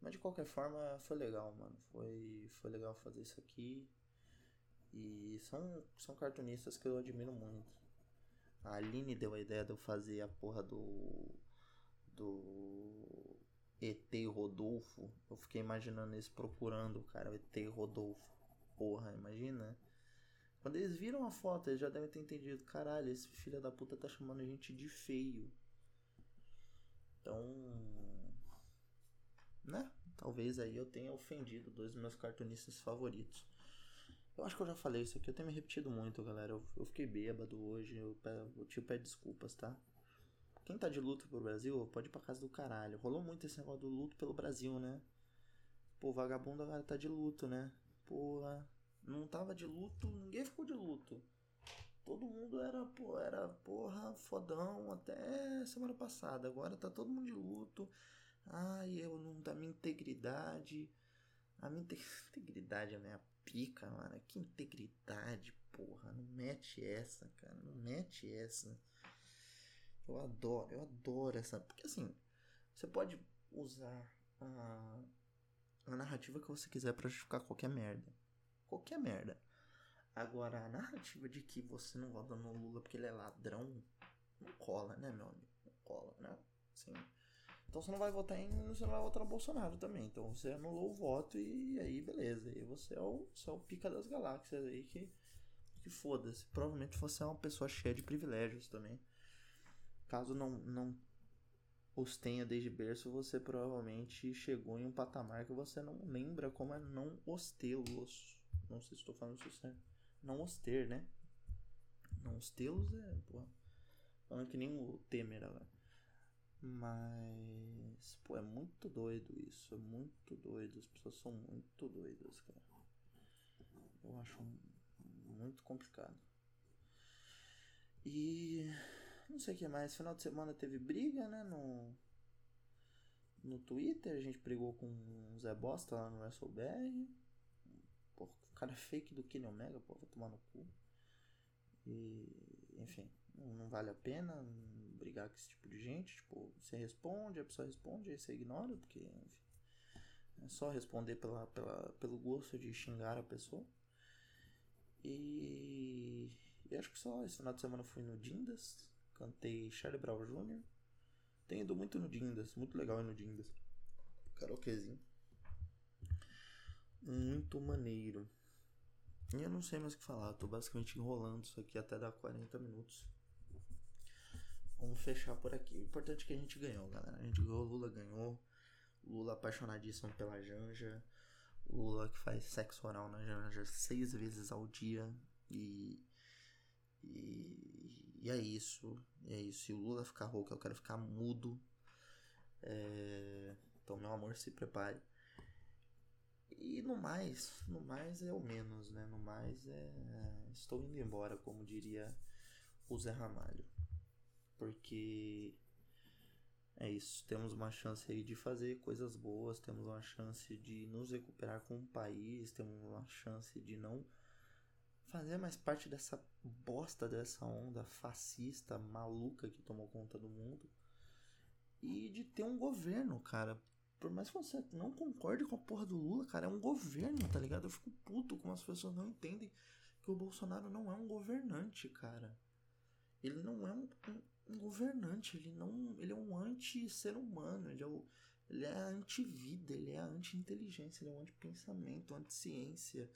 Mas de qualquer forma, foi legal, mano. Foi, foi legal fazer isso aqui. E são, são cartunistas que eu admiro muito. A Aline deu a ideia de eu fazer a porra do. Do. ET Rodolfo. Eu fiquei imaginando eles procurando cara, o ET Rodolfo. Porra, imagina. Quando eles viram a foto, eles já devem ter entendido. Caralho, esse filho da puta tá chamando a gente de feio. Então. Né? Talvez aí eu tenha ofendido dois dos meus cartunistas favoritos. Eu acho que eu já falei isso aqui, eu tenho me repetido muito, galera. Eu, eu fiquei bêbado hoje, eu, o tio pede desculpas, tá? Quem tá de luto pro Brasil, pode ir pra casa do caralho. Rolou muito esse negócio do luto pelo Brasil, né? Pô, vagabundo agora tá de luto, né? Porra, não tava de luto, ninguém ficou de luto. Todo mundo era, pô, era porra, fodão até semana passada. Agora tá todo mundo de luto. Ai, eu não da minha integridade. A minha [laughs] integridade é a minha pica, mano. Que integridade, porra. Não mete essa, cara. Não mete essa. Eu adoro, eu adoro essa. Porque assim, você pode usar a, a narrativa que você quiser para justificar qualquer merda. Qualquer merda. Agora, a narrativa de que você não vota no Lula porque ele é ladrão, não cola, né, meu amigo? Não cola, né? Assim, então você não vai votar em. Você não vai votar no Bolsonaro também. Então você anulou o voto e aí beleza. E você é o, você é o pica das galáxias aí que. Que foda-se. Provavelmente você é uma pessoa cheia de privilégios também. Caso não, não os tenha desde berço, você provavelmente chegou em um patamar que você não lembra como é não os tê-los. Não sei se estou falando isso certo. Não os ter, né? Não os tê-los é, porra. Falando que nem o Temer agora. Mas, pô, é muito doido isso. É muito doido. As pessoas são muito doidas, cara. Eu acho muito complicado. E. Não sei o que mais. Final de semana teve briga, né? No. No Twitter. A gente brigou com o Zé Bosta lá no WrestleBR. Pô, o cara é fake do Kenny Omega, pô, vou tomar no cu. E. Enfim, não, vale a pena brigar com esse tipo de gente. Tipo, você responde, a pessoa responde, aí você ignora, porque enfim, é só responder pela, pela, pelo gosto de xingar a pessoa. E, e acho que só esse final de semana fui no Dindas, cantei Charlie Brown Jr. Tenho ido muito no Dindas, muito legal ir no Dindas. Karaokezinho. Muito maneiro. E eu não sei mais o que falar, tô basicamente enrolando isso aqui até dar 40 minutos. Vamos fechar por aqui. O importante é que a gente ganhou, galera. A gente ganhou, Lula ganhou. Lula apaixonadíssimo pela Janja. Lula que faz sexo oral na Janja seis vezes ao dia. E. E, e é isso. E é isso. Se o Lula ficar rouco, eu quero ficar mudo. É, então, meu amor, se prepare. E no mais, no mais é o menos, né? No mais é. Estou indo embora, como diria o Zé Ramalho porque é isso, temos uma chance aí de fazer coisas boas, temos uma chance de nos recuperar como país, temos uma chance de não fazer mais parte dessa bosta dessa onda fascista maluca que tomou conta do mundo e de ter um governo, cara. Por mais que você não concorde com a porra do Lula, cara, é um governo, tá ligado? Eu fico puto como as pessoas não entendem que o Bolsonaro não é um governante, cara. Ele não é um, um um governante, ele não, ele é um anti-ser humano, ele é, o, ele é anti-vida, ele é anti-inteligência, ele é um anti-pensamento, anti-ciência.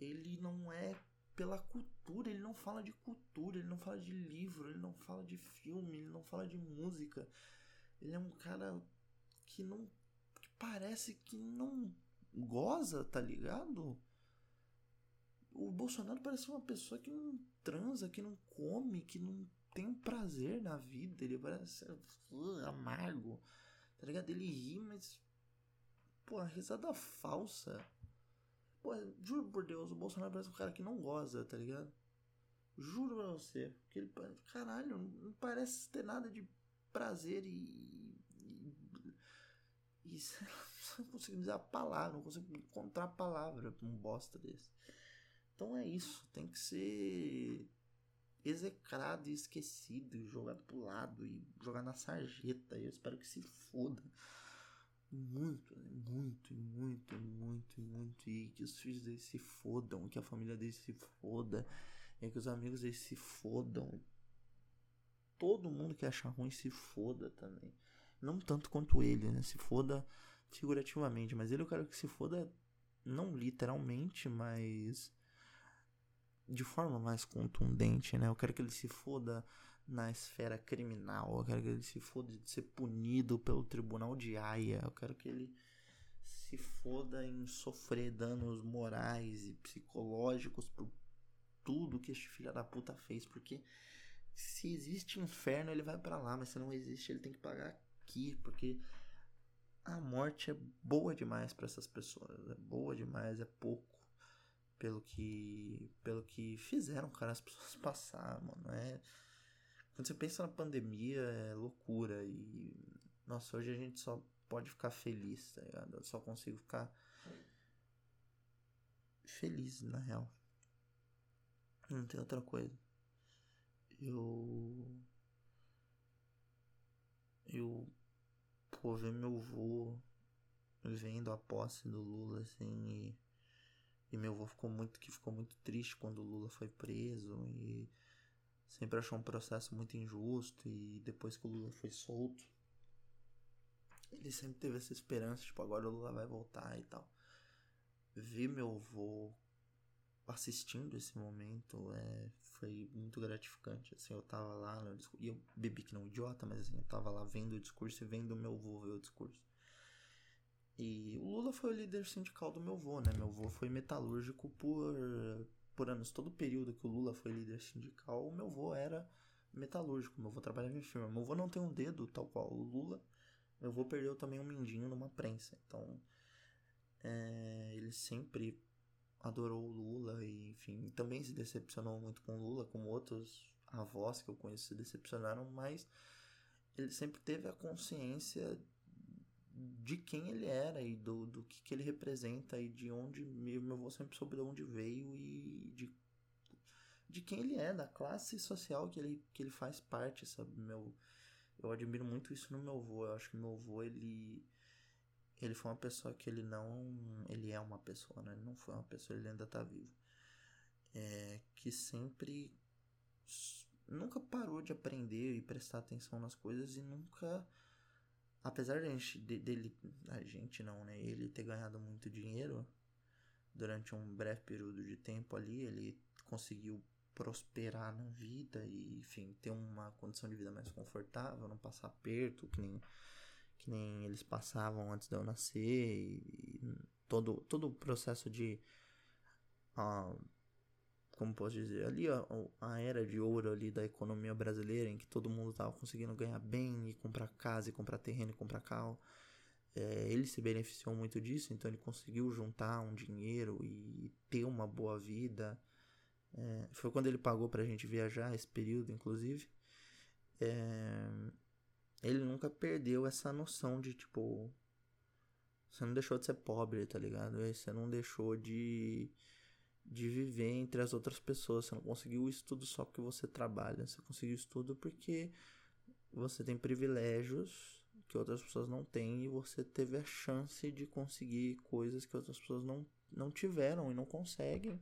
Ele não é pela cultura, ele não fala de cultura, ele não fala de livro, ele não fala de filme, ele não fala de música. Ele é um cara que não parece que não goza, tá ligado? O Bolsonaro parece uma pessoa que não transa, que não come, que não tem prazer na vida, ele parece uh, amargo, tá ligado? Ele ri, mas. Pô, a risada falsa. Pô, juro por Deus, o Bolsonaro parece um cara que não goza, tá ligado? Juro pra você. Que ele, caralho, não parece ter nada de prazer e. [laughs] Não consigo dizer a palavra, não consigo encontrar a palavra pra um bosta desse. Então é isso, tem que ser execrado e esquecido, jogado pro lado e jogar na sarjeta. Eu espero que se foda. Muito, muito, muito, muito, muito. E que os filhos dele se fodam, que a família dele se foda, e que os amigos dele se fodam. Todo mundo que acha ruim se foda também. Não tanto quanto ele, né? Se foda figurativamente, mas ele eu quero que se foda não literalmente, mas de forma mais contundente, né? Eu quero que ele se foda na esfera criminal, eu quero que ele se foda de ser punido pelo tribunal de Haia, eu quero que ele se foda em sofrer danos morais e psicológicos por tudo que este filho da puta fez, porque se existe inferno, ele vai para lá, mas se não existe, ele tem que pagar aqui, porque a morte é boa demais para essas pessoas, é boa demais, é pouco pelo que pelo que fizeram, cara, as [laughs] pessoas passar, mano, é quando você pensa na pandemia, é loucura e nossa, hoje a gente só pode ficar feliz, tá ligado? Eu só consigo ficar feliz, na real. Não tem outra coisa. Eu eu pô, ver meu avô vendo a posse do Lula assim e, e meu avô ficou muito que ficou muito triste quando o Lula foi preso e sempre achou um processo muito injusto e depois que o Lula foi solto ele sempre teve essa esperança tipo agora o Lula vai voltar e tal. Ver meu avô assistindo esse momento é, foi muito gratificante. Assim, eu tava lá no discurso. E eu bebi que não idiota, mas assim, eu tava lá vendo o discurso e vendo o meu avô ver o discurso. E o Lula foi o líder sindical do meu avô, né? Meu avô foi metalúrgico por, por anos. Todo o período que o Lula foi líder sindical, o meu avô era metalúrgico. Meu avô trabalhava em firma. Meu avô não tem um dedo, tal qual o Lula. Meu avô perdeu também um mindinho numa prensa. Então, é, ele sempre adorou o Lula e, enfim, também se decepcionou muito com Lula, como outros avós que eu conheço se decepcionaram, mas ele sempre teve a consciência de quem ele era e do, do que, que ele representa e de onde meu avô sempre soube de onde veio e de, de quem ele é, da classe social que ele, que ele faz parte, sabe? Meu, eu admiro muito isso no meu avô. Eu acho que meu avô, ele ele foi uma pessoa que ele não. Ele é uma pessoa, né? Ele não foi uma pessoa, ele ainda tá vivo. É, que sempre. Nunca parou de aprender e prestar atenção nas coisas e nunca. Apesar de a gente, de, dele. A gente não, né? Ele ter ganhado muito dinheiro durante um breve período de tempo ali, ele conseguiu prosperar na vida e, enfim, ter uma condição de vida mais confortável, não passar aperto, que nem que nem eles passavam antes de eu nascer e, todo, todo o processo de uh, como posso dizer ali a, a era de ouro ali da economia brasileira em que todo mundo estava conseguindo ganhar bem e comprar casa e comprar terreno e comprar carro é, ele se beneficiou muito disso então ele conseguiu juntar um dinheiro e ter uma boa vida. É, foi quando ele pagou pra gente viajar esse período inclusive. É, ele nunca perdeu essa noção de tipo. Você não deixou de ser pobre, tá ligado? Você não deixou de, de viver entre as outras pessoas. Você não conseguiu isso tudo só porque você trabalha. Você conseguiu isso tudo porque você tem privilégios que outras pessoas não têm e você teve a chance de conseguir coisas que outras pessoas não, não tiveram e não conseguem,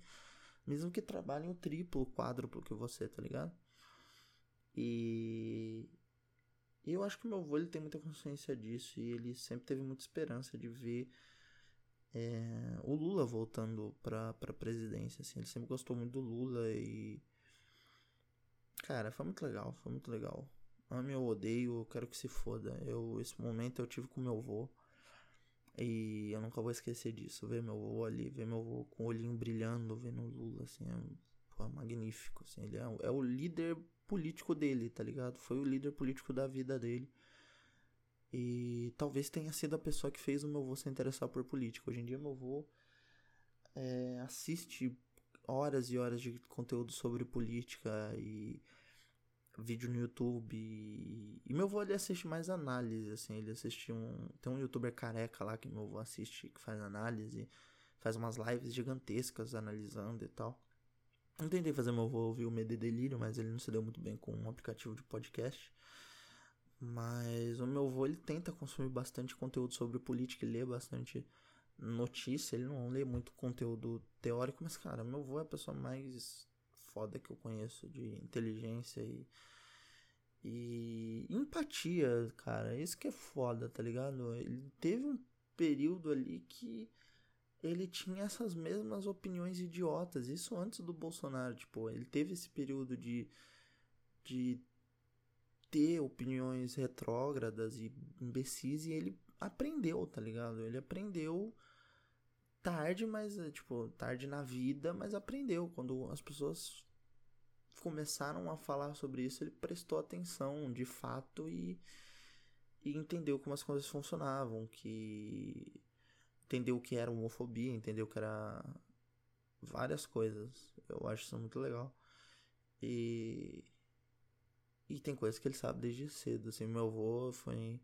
mesmo que trabalhem o triplo, o quádruplo que você, tá ligado? E e eu acho que meu avô ele tem muita consciência disso e ele sempre teve muita esperança de ver é, o Lula voltando pra, pra presidência. Assim. Ele sempre gostou muito do Lula e. Cara, foi muito legal, foi muito legal. Ame ou odeio, eu quero que se foda. Eu, esse momento eu tive com meu avô. E eu nunca vou esquecer disso. Ver meu avô ali, ver meu avô com o olhinho brilhando, vendo o Lula, assim, é, pô, magnífico. Assim, ele é, é o líder político dele, tá ligado? Foi o líder político da vida dele. E talvez tenha sido a pessoa que fez o meu avô se interessar por política. Hoje em dia, meu avô é, assiste horas e horas de conteúdo sobre política e vídeo no YouTube. E, e meu avô ele assiste mais análise, assim. Ele assiste um. Tem um youtuber careca lá que meu avô assiste que faz análise. Faz umas lives gigantescas analisando e tal. Eu tentei fazer meu avô ouvir o Medo e Delírio, mas ele não se deu muito bem com um aplicativo de podcast. Mas o meu avô ele tenta consumir bastante conteúdo sobre política e lê bastante notícia. Ele não lê muito conteúdo teórico, mas cara, meu avô é a pessoa mais foda que eu conheço de inteligência e e empatia, cara. Isso que é foda, tá ligado? Ele teve um período ali que ele tinha essas mesmas opiniões idiotas. Isso antes do Bolsonaro, tipo, ele teve esse período de de ter opiniões retrógradas e imbecis e ele aprendeu, tá ligado? Ele aprendeu tarde, mas tipo, tarde na vida, mas aprendeu quando as pessoas começaram a falar sobre isso, ele prestou atenção de fato e, e entendeu como as coisas funcionavam, que entendeu o que era homofobia, entendeu que era várias coisas. Eu acho isso muito legal. E e tem coisas que ele sabe desde cedo, assim, meu avô foi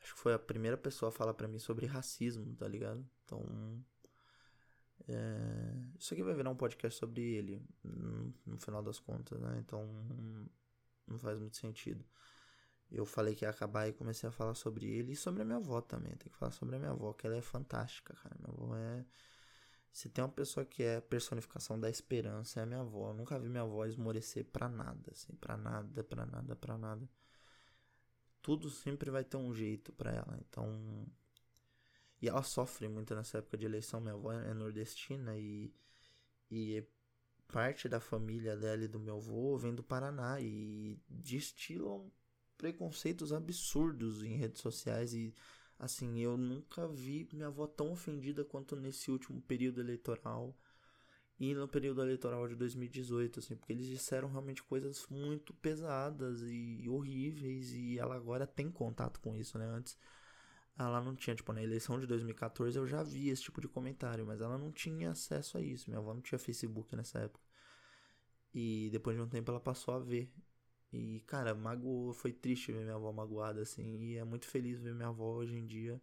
acho que foi a primeira pessoa a falar para mim sobre racismo, tá ligado? Então, é, isso aqui vai virar um podcast sobre ele, no, no final das contas, né? Então, não faz muito sentido. Eu falei que ia acabar e comecei a falar sobre ele e sobre a minha avó também. Tem que falar sobre a minha avó, que ela é fantástica, cara. Minha avó é. Se tem uma pessoa que é personificação da esperança, é a minha avó. Eu nunca vi minha avó esmorecer pra nada, assim, pra nada, pra nada, pra nada. Tudo sempre vai ter um jeito para ela. Então, e ela sofre muito nessa época de eleição. Minha avó é nordestina e, e parte da família dela e do meu avô vem do Paraná e destilam preconceitos absurdos em redes sociais e assim, eu nunca vi minha avó tão ofendida quanto nesse último período eleitoral e no período eleitoral de 2018, assim, porque eles disseram realmente coisas muito pesadas e horríveis e ela agora tem contato com isso, né? Antes ela não tinha, tipo, na eleição de 2014 eu já vi esse tipo de comentário, mas ela não tinha acesso a isso. Minha avó não tinha Facebook nessa época. E depois de um tempo ela passou a ver. E, cara, magoou, foi triste ver minha avó magoada, assim. E é muito feliz ver minha avó hoje em dia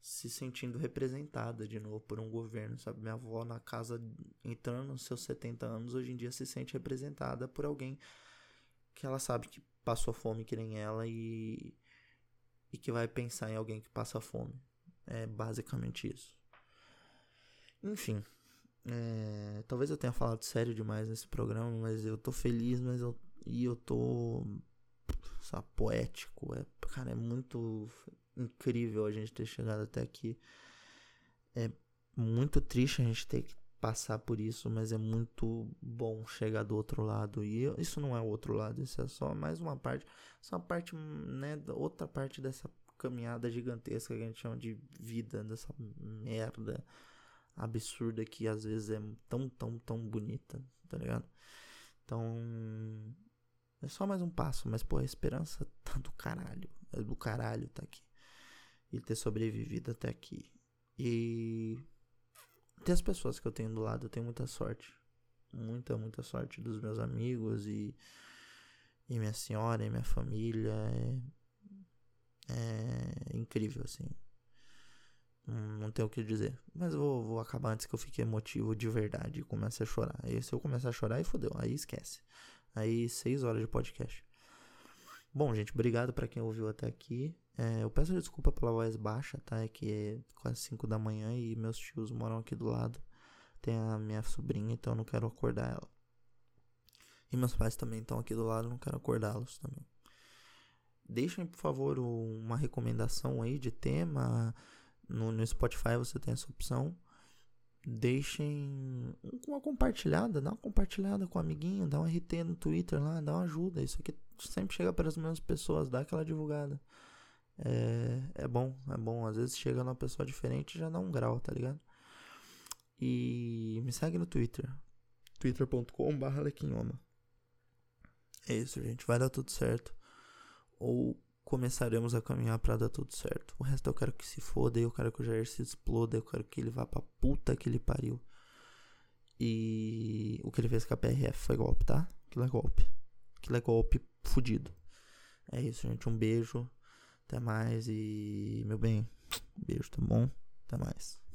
se sentindo representada de novo por um governo, sabe? Minha avó na casa, entrando nos seus 70 anos, hoje em dia se sente representada por alguém que ela sabe que passou fome que nem ela e e que vai pensar em alguém que passa fome. É basicamente isso. Enfim. É, talvez eu tenha falado sério demais nesse programa, mas eu tô feliz, mas eu, e eu tô sabe, poético. É, cara, é muito incrível a gente ter chegado até aqui. É muito triste a gente ter que passar por isso, mas é muito bom chegar do outro lado. E isso não é o outro lado, isso é só mais uma parte, só uma parte, né, outra parte dessa caminhada gigantesca que a gente chama de vida, dessa merda absurda que às vezes é tão, tão, tão bonita, tá ligado? Então, é só mais um passo, mas pô, a esperança tá do caralho, é do caralho tá aqui. E ter sobrevivido até aqui. E ter as pessoas que eu tenho do lado, eu tenho muita sorte. Muita, muita sorte dos meus amigos e, e minha senhora e minha família. É, é incrível, assim. Não, tenho o que dizer. Mas vou, vou acabar antes que eu fique emotivo de verdade e comece a chorar. Aí se eu começar a chorar, aí fodeu. Aí esquece. Aí seis horas de podcast. Bom, gente, obrigado para quem ouviu até aqui. É, eu peço desculpa pela voz baixa, tá? É que é quase 5 da manhã e meus tios moram aqui do lado. Tem a minha sobrinha, então eu não quero acordar ela. E meus pais também estão aqui do lado, não quero acordá-los também. Deixem, por favor, uma recomendação aí de tema. No, no Spotify você tem essa opção. Deixem uma compartilhada, dá uma compartilhada com o um amiguinho, dá um RT no Twitter lá, dá uma ajuda. Isso aqui sempre chega para as mesmas pessoas, dá aquela divulgada. É, é bom, é bom. Às vezes chega numa pessoa diferente e já dá um grau, tá ligado? E me segue no Twitter. twitter.com.br É isso, gente. Vai dar tudo certo. Ou começaremos a caminhar para dar tudo certo. O resto eu quero que se foda, eu quero que o Jair se exploda, eu quero que ele vá pra puta que ele pariu. E o que ele fez com a PRF foi golpe, tá? Aquilo é golpe. aquilo é golpe fudido. É isso, gente. Um beijo. Até mais e. Meu bem, beijo, tá bom? Até mais.